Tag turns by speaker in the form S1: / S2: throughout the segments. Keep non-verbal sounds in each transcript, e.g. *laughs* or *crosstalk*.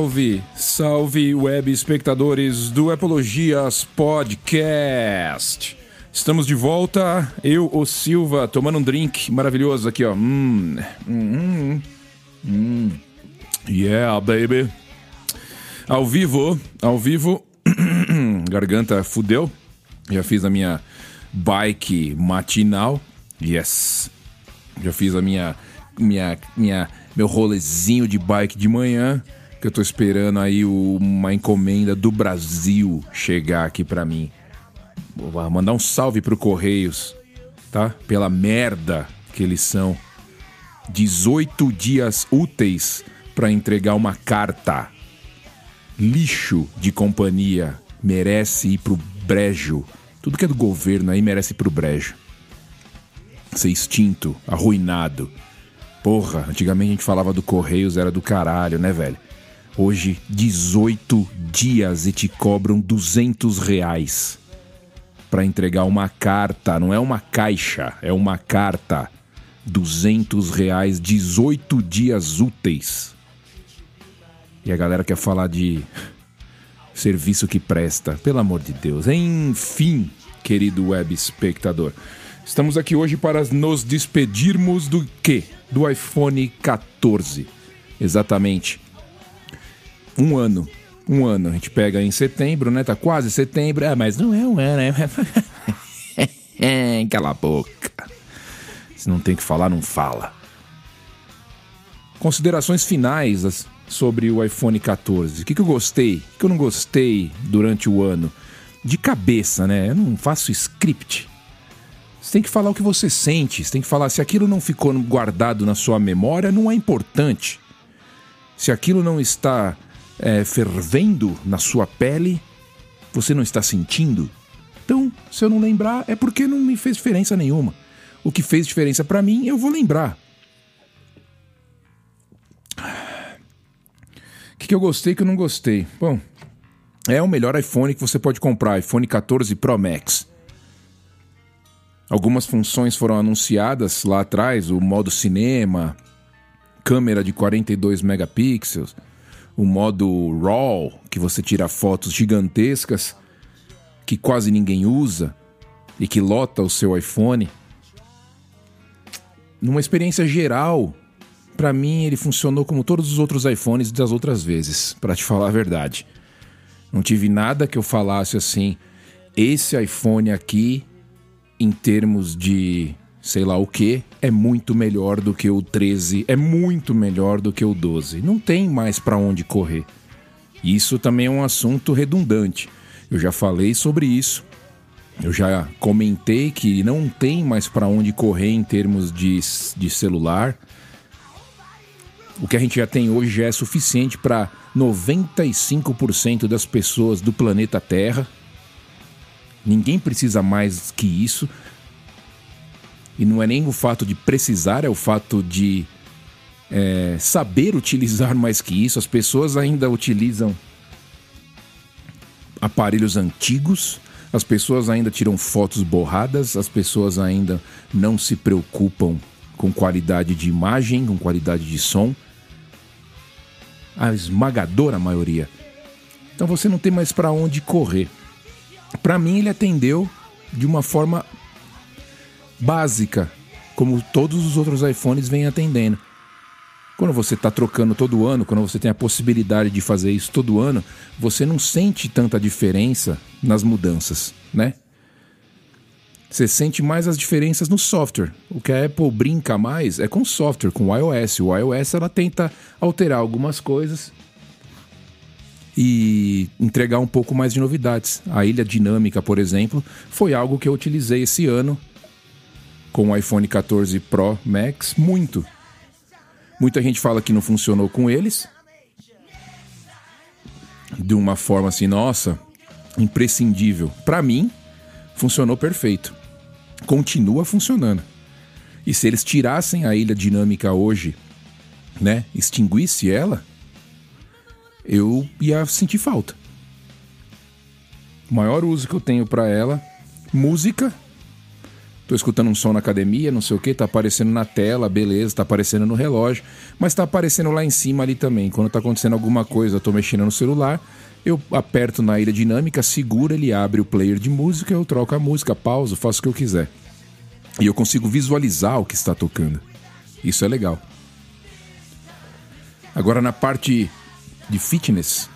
S1: Salve, salve web espectadores do Epologias Podcast. Estamos de volta, eu, o Silva, tomando um drink maravilhoso aqui, ó. Hum, hum, hum, hum. Yeah, baby. Ao vivo, ao vivo. *clears throat* Garganta fudeu. Já fiz a minha bike matinal. Yes. Já fiz a minha minha minha meu rolezinho de bike de manhã, que eu tô esperando aí uma encomenda do Brasil chegar aqui para mim. Vou mandar um salve pro Correios, tá? Pela merda que eles são. 18 dias úteis para entregar uma carta. Lixo de companhia merece ir pro brejo. Tudo que é do governo aí merece ir pro brejo. Ser extinto, arruinado. Porra, antigamente a gente falava do Correios, era do caralho, né, velho? Hoje, 18 dias e te cobram 200 reais para entregar uma carta. Não é uma caixa, é uma carta. 200 reais, 18 dias úteis. E a galera quer falar de serviço que presta. Pelo amor de Deus. Enfim, querido web espectador. Estamos aqui hoje para nos despedirmos do quê? Do iPhone 14. Exatamente. Um ano. Um ano. A gente pega em setembro, né? Tá quase setembro. É, mas não é um ano, né? *laughs* Cala a boca. Se não tem que falar, não fala. Considerações finais sobre o iPhone 14. O que, que eu gostei? O que eu não gostei durante o ano? De cabeça, né? Eu não faço script. Você tem que falar o que você sente, você tem que falar se aquilo não ficou guardado na sua memória, não é importante. Se aquilo não está é, fervendo na sua pele, você não está sentindo. Então, se eu não lembrar, é porque não me fez diferença nenhuma. O que fez diferença para mim, eu vou lembrar. O que, que eu gostei que eu não gostei? Bom, é o melhor iPhone que você pode comprar, iPhone 14 Pro Max. Algumas funções foram anunciadas lá atrás, o modo cinema, câmera de 42 megapixels, o modo RAW, que você tira fotos gigantescas que quase ninguém usa e que lota o seu iPhone. Numa experiência geral, para mim ele funcionou como todos os outros iPhones das outras vezes, para te falar a verdade. Não tive nada que eu falasse assim, esse iPhone aqui em termos de sei lá o que, é muito melhor do que o 13, é muito melhor do que o 12. Não tem mais para onde correr. Isso também é um assunto redundante. Eu já falei sobre isso. Eu já comentei que não tem mais para onde correr em termos de, de celular. O que a gente já tem hoje já é suficiente para 95% das pessoas do planeta Terra. Ninguém precisa mais que isso. E não é nem o fato de precisar, é o fato de é, saber utilizar mais que isso. As pessoas ainda utilizam aparelhos antigos, as pessoas ainda tiram fotos borradas, as pessoas ainda não se preocupam com qualidade de imagem, com qualidade de som. A esmagadora maioria. Então você não tem mais para onde correr. Para mim, ele atendeu de uma forma básica, como todos os outros iPhones vêm atendendo. Quando você está trocando todo ano, quando você tem a possibilidade de fazer isso todo ano, você não sente tanta diferença nas mudanças, né? Você sente mais as diferenças no software. O que a Apple brinca mais é com o software, com o iOS. O iOS ela tenta alterar algumas coisas e entregar um pouco mais de novidades. A ilha dinâmica, por exemplo, foi algo que eu utilizei esse ano com o iPhone 14 Pro Max muito. Muita gente fala que não funcionou com eles. De uma forma assim, nossa, imprescindível. Para mim, funcionou perfeito. Continua funcionando. E se eles tirassem a ilha dinâmica hoje, né, extinguisse ela, eu ia sentir falta. O maior uso que eu tenho para ela, música, Tô escutando um som na academia, não sei o que, tá aparecendo na tela, beleza, tá aparecendo no relógio, mas tá aparecendo lá em cima ali também. Quando tá acontecendo alguma coisa, eu tô mexendo no celular, eu aperto na ilha dinâmica, seguro, ele abre o player de música, eu troco a música, pauso, faço o que eu quiser. E eu consigo visualizar o que está tocando. Isso é legal. Agora na parte de fitness,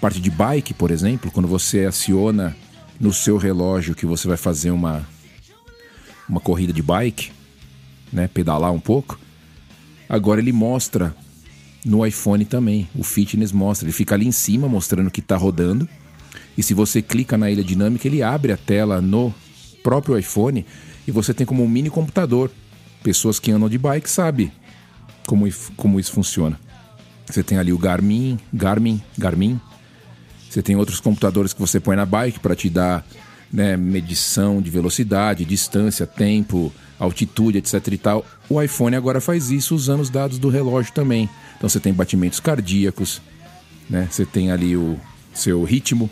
S1: parte de bike, por exemplo, quando você aciona no seu relógio que você vai fazer uma uma corrida de bike, né, pedalar um pouco. Agora ele mostra no iPhone também. O fitness mostra, ele fica ali em cima mostrando que está rodando. E se você clica na ilha dinâmica, ele abre a tela no próprio iPhone e você tem como um mini computador. Pessoas que andam de bike sabem como, como isso funciona. Você tem ali o Garmin, Garmin, Garmin. Você tem outros computadores que você põe na bike para te dar né, medição de velocidade, distância, tempo, altitude, etc e tal. O iPhone agora faz isso usando os dados do relógio também. Então você tem batimentos cardíacos, né? Você tem ali o seu ritmo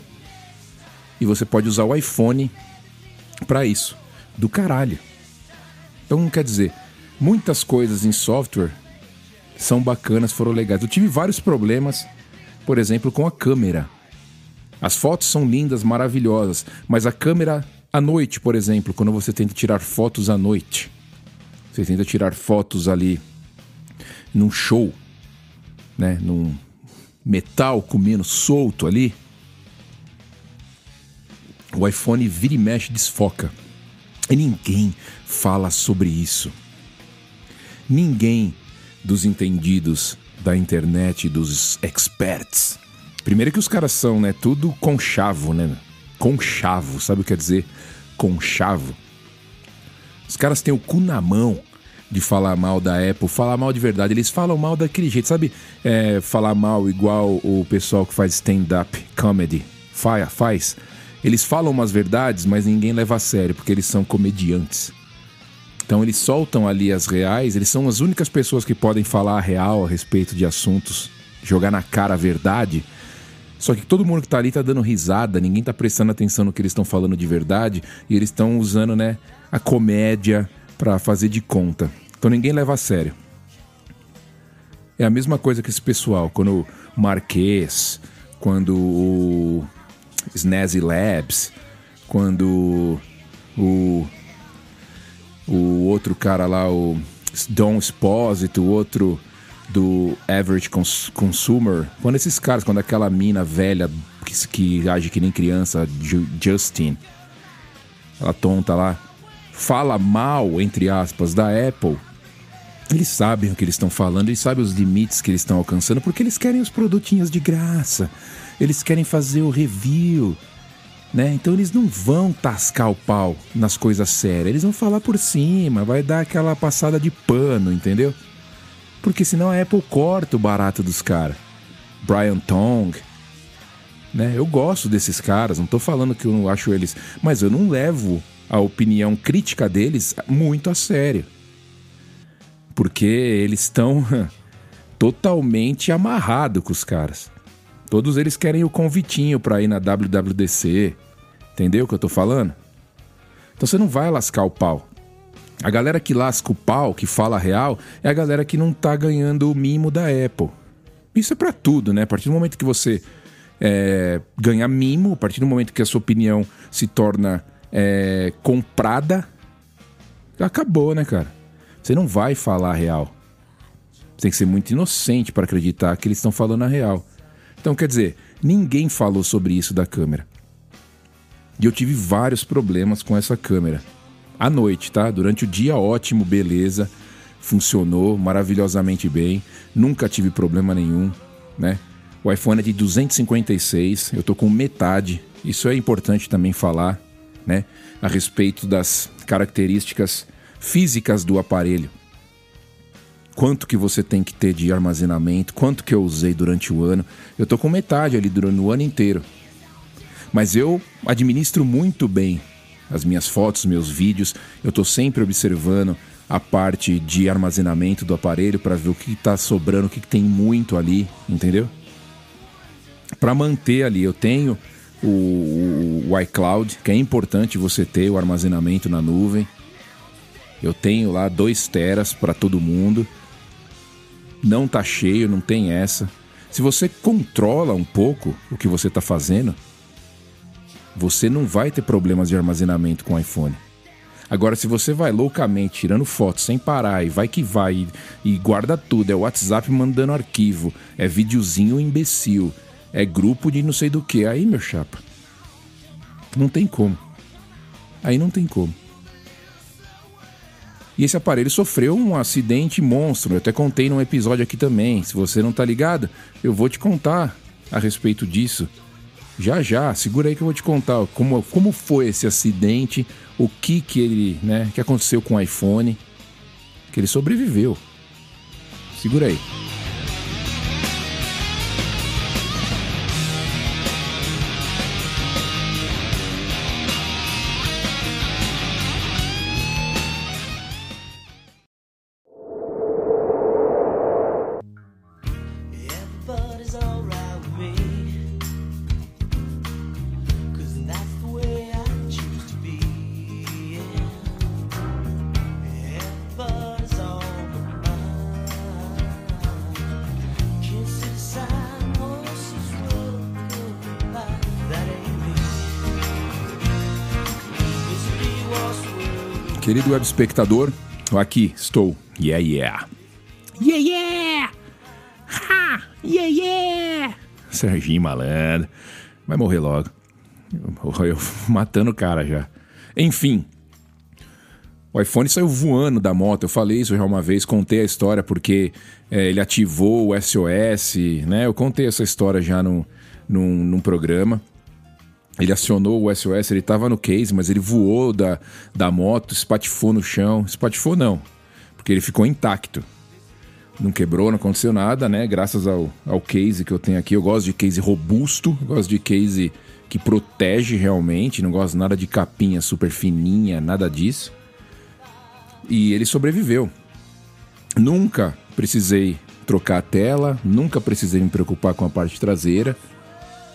S1: e você pode usar o iPhone para isso. Do caralho. Então quer dizer, muitas coisas em software são bacanas, foram legais. Eu tive vários problemas, por exemplo, com a câmera. As fotos são lindas, maravilhosas, mas a câmera à noite, por exemplo, quando você tenta tirar fotos à noite, você tenta tirar fotos ali num show, né, num metal comendo solto ali, o iPhone vira e mexe desfoca. E ninguém fala sobre isso. Ninguém dos entendidos da internet, dos experts, Primeiro que os caras são, né, tudo conchavo, né? Conchavo, sabe o que quer dizer? Conchavo. Os caras têm o cu na mão de falar mal da Apple, falar mal de verdade. Eles falam mal daquele jeito, sabe? É, falar mal igual o pessoal que faz stand-up comedy faz, faz. Eles falam umas verdades, mas ninguém leva a sério, porque eles são comediantes. Então eles soltam ali as reais, eles são as únicas pessoas que podem falar a real a respeito de assuntos, jogar na cara a verdade só que todo mundo que tá ali tá dando risada, ninguém tá prestando atenção no que eles estão falando de verdade e eles estão usando, né, a comédia para fazer de conta. Então ninguém leva a sério. É a mesma coisa que esse pessoal, quando o Marquês, quando o Snazzy Labs, quando o o outro cara lá, o Don Esposito, o outro do average cons consumer, quando esses caras, quando aquela mina velha que, que age que nem criança, Justin, ela tonta lá, fala mal, entre aspas, da Apple, eles sabem o que eles estão falando, eles sabem os limites que eles estão alcançando, porque eles querem os produtinhos de graça, eles querem fazer o review, né? Então eles não vão tascar o pau nas coisas sérias, eles vão falar por cima, vai dar aquela passada de pano, entendeu? Porque senão a Apple corta o barato dos caras. Brian Tong. Né? Eu gosto desses caras, não tô falando que eu não acho eles. Mas eu não levo a opinião crítica deles muito a sério. Porque eles estão *laughs* totalmente amarrados com os caras. Todos eles querem o convitinho para ir na WWDC. Entendeu o que eu tô falando? Então você não vai lascar o pau. A galera que lasca o pau, que fala real, é a galera que não tá ganhando o mimo da Apple. Isso é para tudo, né? A partir do momento que você é, ganha mimo, a partir do momento que a sua opinião se torna é, comprada, acabou, né, cara? Você não vai falar real. Você tem que ser muito inocente para acreditar que eles estão falando a real. Então, quer dizer, ninguém falou sobre isso da câmera. E eu tive vários problemas com essa câmera à noite, tá? Durante o dia, ótimo, beleza. Funcionou maravilhosamente bem. Nunca tive problema nenhum, né? O iPhone é de 256, eu tô com metade. Isso é importante também falar, né? A respeito das características físicas do aparelho. Quanto que você tem que ter de armazenamento, quanto que eu usei durante o ano. Eu tô com metade ali durante o ano inteiro. Mas eu administro muito bem as minhas fotos, meus vídeos. Eu estou sempre observando a parte de armazenamento do aparelho para ver o que está sobrando, o que, que tem muito ali, entendeu? Para manter ali, eu tenho o, o iCloud, que é importante você ter o armazenamento na nuvem. Eu tenho lá 2 teras para todo mundo. Não tá cheio, não tem essa. Se você controla um pouco o que você está fazendo, você não vai ter problemas de armazenamento com o iPhone. Agora, se você vai loucamente tirando fotos sem parar e vai que vai e guarda tudo, é WhatsApp mandando arquivo, é videozinho imbecil, é grupo de não sei do que, aí, meu chapa, não tem como. Aí não tem como. E esse aparelho sofreu um acidente monstro. Eu até contei num episódio aqui também. Se você não tá ligado, eu vou te contar a respeito disso. Já já, segura aí que eu vou te contar como, como foi esse acidente, o que que ele, né, que aconteceu com o iPhone, que ele sobreviveu. Segura aí. Querido web espectador, aqui estou. Yeah, yeah. Yeah, yeah! Ha! Yeah, yeah! Serginho malandro. Vai morrer logo. Eu, eu *laughs* matando o cara já. Enfim. O iPhone saiu voando da moto. Eu falei isso já uma vez, contei a história porque é, ele ativou o SOS, né? Eu contei essa história já num, num, num programa. Ele acionou o SOS, ele estava no case, mas ele voou da, da moto, espatifou no chão. Espatifou não, porque ele ficou intacto. Não quebrou, não aconteceu nada, né? Graças ao, ao case que eu tenho aqui. Eu gosto de case robusto, gosto de case que protege realmente, não gosto nada de capinha super fininha, nada disso. E ele sobreviveu. Nunca precisei trocar a tela, nunca precisei me preocupar com a parte traseira,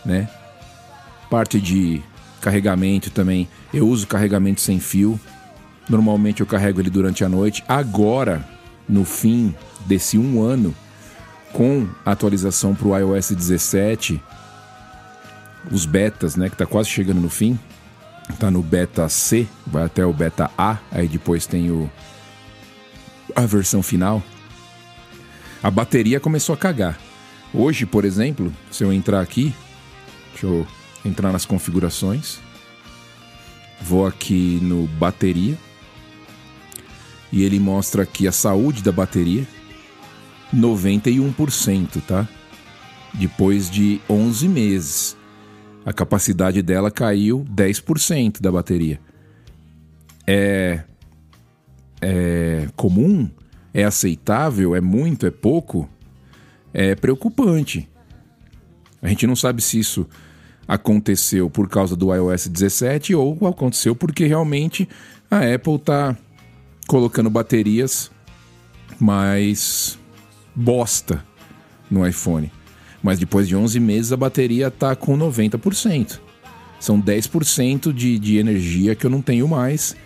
S1: né? Parte de carregamento também. Eu uso carregamento sem fio. Normalmente eu carrego ele durante a noite. Agora, no fim desse um ano, com a atualização para o iOS 17, os betas, né, que está quase chegando no fim, está no beta C, vai até o beta A, aí depois tem o a versão final. A bateria começou a cagar. Hoje, por exemplo, se eu entrar aqui, deixa eu entrar nas configurações. Vou aqui no bateria. E ele mostra aqui a saúde da bateria. 91%, tá? Depois de 11 meses. A capacidade dela caiu 10% da bateria. É é comum? É aceitável? É muito? É pouco? É preocupante. A gente não sabe se isso aconteceu por causa do iOS 17 ou aconteceu porque realmente a Apple está colocando baterias mais bosta no iPhone. Mas depois de 11 meses a bateria está com 90%. São 10% de, de energia que eu não tenho mais.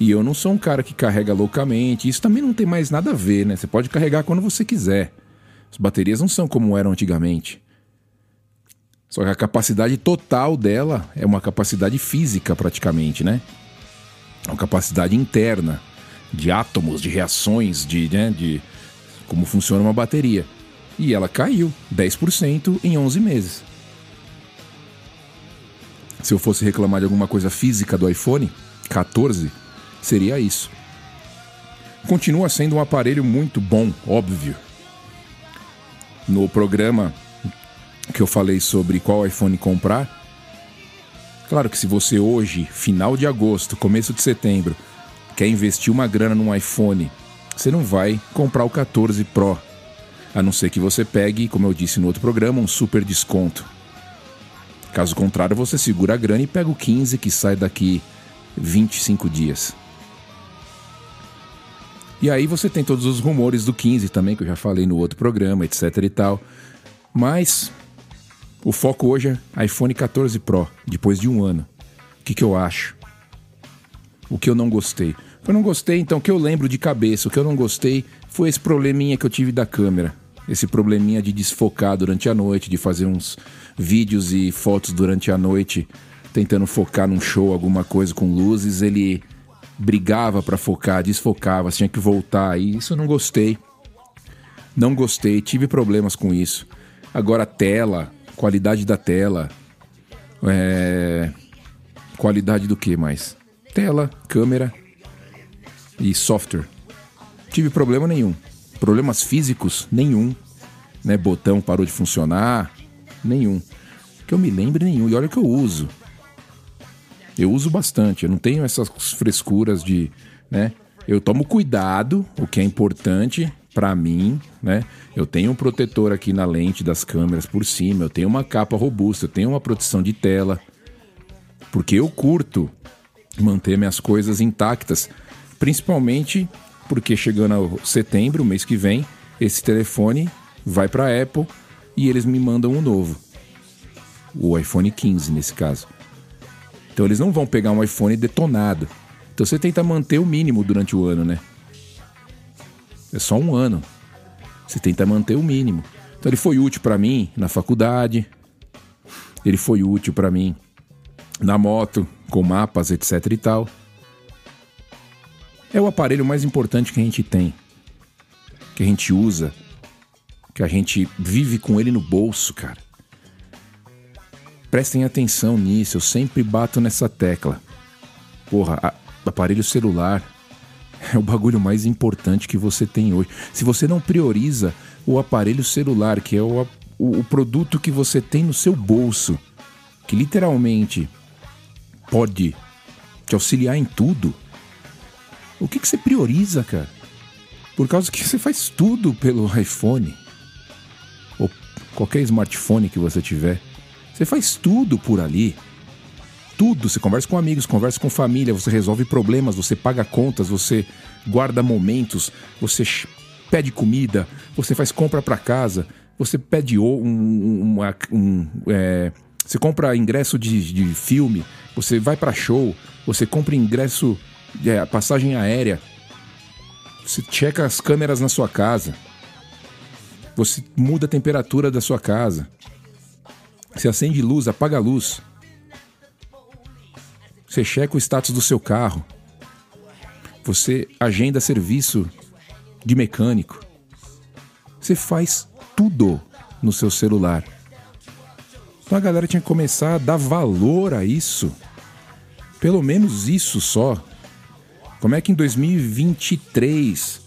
S1: E eu não sou um cara que carrega loucamente. Isso também não tem mais nada a ver, né? Você pode carregar quando você quiser. As baterias não são como eram antigamente. Só que a capacidade total dela é uma capacidade física, praticamente, né? É uma capacidade interna de átomos, de reações, de, né, de como funciona uma bateria. E ela caiu 10% em 11 meses. Se eu fosse reclamar de alguma coisa física do iPhone 14, seria isso. Continua sendo um aparelho muito bom, óbvio. No programa que eu falei sobre qual iPhone comprar. Claro que se você hoje, final de agosto, começo de setembro, quer investir uma grana num iPhone, você não vai comprar o 14 Pro. A não ser que você pegue, como eu disse no outro programa, um super desconto. Caso contrário, você segura a grana e pega o 15 que sai daqui 25 dias. E aí você tem todos os rumores do 15 também, que eu já falei no outro programa, etc e tal. Mas O foco hoje é iPhone 14 Pro, depois de um ano. O que, que eu acho? O que eu não gostei? Eu não gostei, então, o que eu lembro de cabeça, o que eu não gostei foi esse probleminha que eu tive da câmera. Esse probleminha de desfocar durante a noite, de fazer uns vídeos e fotos durante a noite, tentando focar num show, alguma coisa com luzes. Ele brigava para focar, desfocava, tinha que voltar. E isso eu não gostei. Não gostei, tive problemas com isso. Agora, tela, qualidade da tela. É... Qualidade do que mais? Tela, câmera e software. Tive problema nenhum. Problemas físicos, nenhum. Né? Botão parou de funcionar, nenhum. Que eu me lembre, nenhum. E olha que eu uso. Eu uso bastante. Eu não tenho essas frescuras de, né? Eu tomo cuidado, o que é importante para mim, né? Eu tenho um protetor aqui na lente das câmeras por cima, eu tenho uma capa robusta, eu tenho uma proteção de tela, porque eu curto manter minhas coisas intactas, principalmente porque chegando a setembro, mês que vem, esse telefone vai para a Apple e eles me mandam um novo. O iPhone 15 nesse caso. Então eles não vão pegar um iPhone detonado. Então você tenta manter o mínimo durante o ano, né? É só um ano. Você tenta manter o mínimo. Então ele foi útil para mim na faculdade. Ele foi útil para mim na moto, com mapas, etc e tal. É o aparelho mais importante que a gente tem, que a gente usa, que a gente vive com ele no bolso, cara. Prestem atenção nisso, eu sempre bato nessa tecla. Porra, a, aparelho celular é o bagulho mais importante que você tem hoje. Se você não prioriza o aparelho celular, que é o, o, o produto que você tem no seu bolso, que literalmente pode te auxiliar em tudo, o que, que você prioriza, cara? Por causa que você faz tudo pelo iPhone ou qualquer smartphone que você tiver. Você faz tudo por ali. Tudo. Você conversa com amigos, conversa com família, você resolve problemas, você paga contas, você guarda momentos, você pede comida, você faz compra para casa, você pede um, uma, um, é, você compra ingresso de, de filme, você vai para show, você compra ingresso, é, passagem aérea, você checa as câmeras na sua casa, você muda a temperatura da sua casa, você acende luz, apaga a luz, você checa o status do seu carro, você agenda serviço de mecânico, você faz tudo no seu celular. Então a galera tinha que começar a dar valor a isso. Pelo menos isso só. Como é que em 2023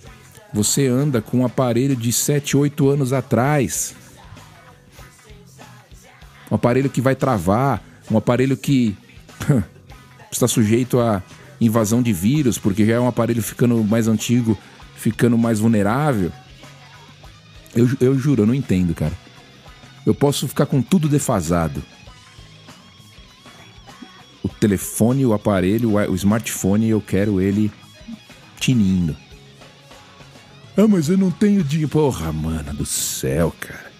S1: você anda com um aparelho de 7, 8 anos atrás? Um aparelho que vai travar, um aparelho que *laughs* está sujeito a invasão de vírus, porque já é um aparelho ficando mais antigo, ficando mais vulnerável. Eu, eu juro, eu não entendo, cara eu posso ficar com tudo defasado. O telefone, o aparelho, o smartphone, eu quero ele tinindo. Ah, mas eu não tenho dinheiro. Porra, mano do céu, cara.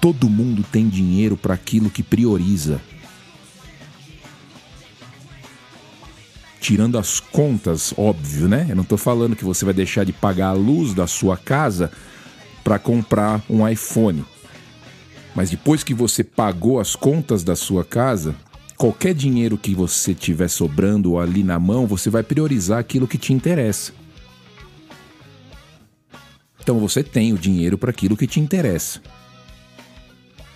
S1: Todo mundo tem dinheiro para aquilo que prioriza. Tirando as contas, óbvio, né? Eu não tô falando que você vai deixar de pagar a luz da sua casa para comprar um iPhone. Mas depois que você pagou as contas da sua casa, qualquer dinheiro que você tiver sobrando ali na mão, você vai priorizar aquilo que te interessa. Então você tem o dinheiro para aquilo que te interessa.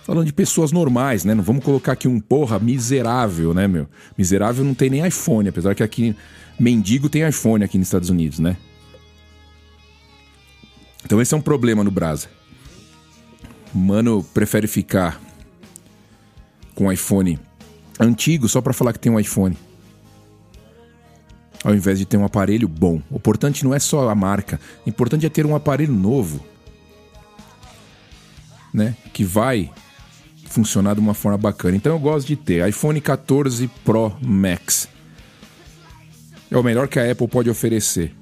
S1: Falando de pessoas normais, né? Não vamos colocar aqui um porra miserável, né, meu? Miserável não tem nem iPhone, apesar que aqui mendigo tem iPhone aqui nos Estados Unidos, né? Então esse é um problema no Brasa mano prefere ficar com iPhone antigo só para falar que tem um iPhone. Ao invés de ter um aparelho bom. O importante não é só a marca, o importante é ter um aparelho novo. Né? Que vai funcionar de uma forma bacana. Então eu gosto de ter iPhone 14 Pro Max. É o melhor que a Apple pode oferecer.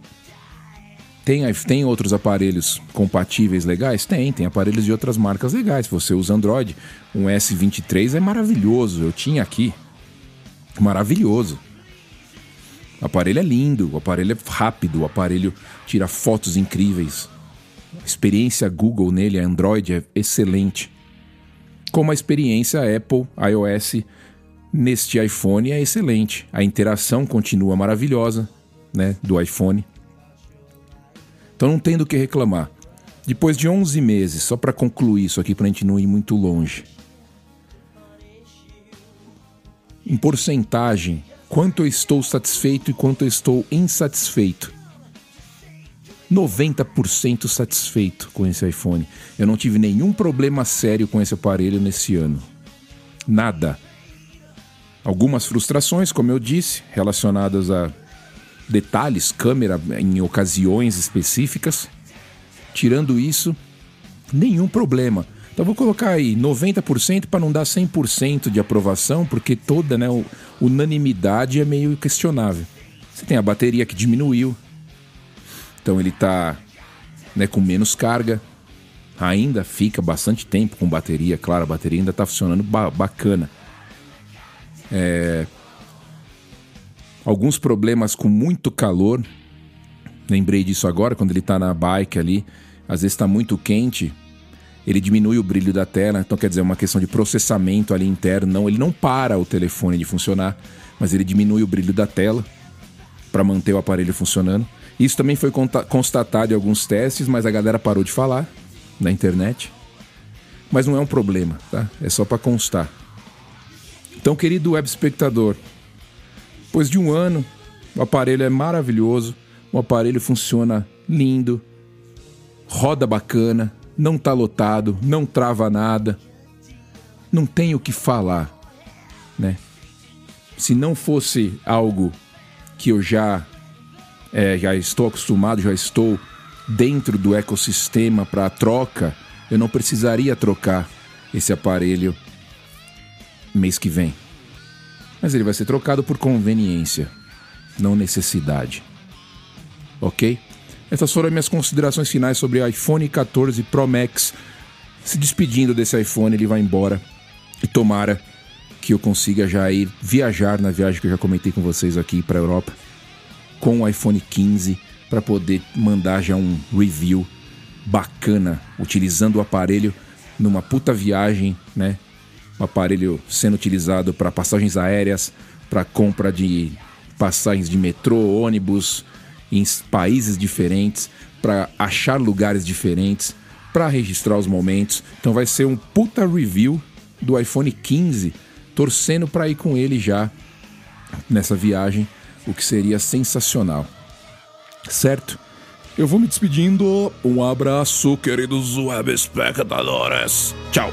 S1: Tem, tem outros aparelhos compatíveis legais? Tem, tem aparelhos de outras marcas legais. Se você usa Android, um S23 é maravilhoso. Eu tinha aqui. Maravilhoso. O aparelho é lindo, o aparelho é rápido, o aparelho tira fotos incríveis. A experiência Google nele, Android, é excelente. Como a experiência Apple iOS neste iPhone é excelente. A interação continua maravilhosa né, do iPhone. Então não tem do que reclamar. Depois de 11 meses, só para concluir isso aqui, para a gente não ir muito longe. Em porcentagem, quanto eu estou satisfeito e quanto eu estou insatisfeito. 90% satisfeito com esse iPhone. Eu não tive nenhum problema sério com esse aparelho nesse ano. Nada. Algumas frustrações, como eu disse, relacionadas a detalhes, câmera em ocasiões específicas. Tirando isso, nenhum problema. Então vou colocar aí 90% para não dar 100% de aprovação, porque toda né, unanimidade é meio questionável. Você tem a bateria que diminuiu, então ele está né, com menos carga. Ainda fica bastante tempo com bateria, claro, a bateria ainda está funcionando ba bacana. É, alguns problemas com muito calor. Lembrei disso agora, quando ele está na bike ali. Às vezes está muito quente, ele diminui o brilho da tela. Então, quer dizer, é uma questão de processamento ali interno. Não, ele não para o telefone de funcionar, mas ele diminui o brilho da tela para manter o aparelho funcionando. Isso também foi constatado em alguns testes, mas a galera parou de falar na internet. Mas não é um problema, tá? É só para constar. Então, querido web espectador, depois de um ano, o aparelho é maravilhoso, o aparelho funciona lindo, roda bacana, não tá lotado, não trava nada, não tem o que falar, né? Se não fosse algo que eu já é, já estou acostumado, já estou dentro do ecossistema para troca, eu não precisaria trocar esse aparelho mês que vem mas ele vai ser trocado por conveniência, não necessidade. Ok? Essas foram as minhas considerações finais sobre o iPhone 14 Pro Max. Se despedindo desse iPhone, ele vai embora. E tomara que eu consiga já ir viajar na viagem que eu já comentei com vocês aqui para a Europa com o iPhone 15 para poder mandar já um review bacana utilizando o aparelho numa puta viagem, né? um aparelho sendo utilizado para passagens aéreas, para compra de passagens de metrô, ônibus em países diferentes, para achar lugares diferentes, para registrar os momentos. Então vai ser um puta review do iPhone 15, torcendo para ir com ele já nessa viagem, o que seria sensacional. Certo? Eu vou me despedindo. Um abraço, queridos web espectadores. Tchau.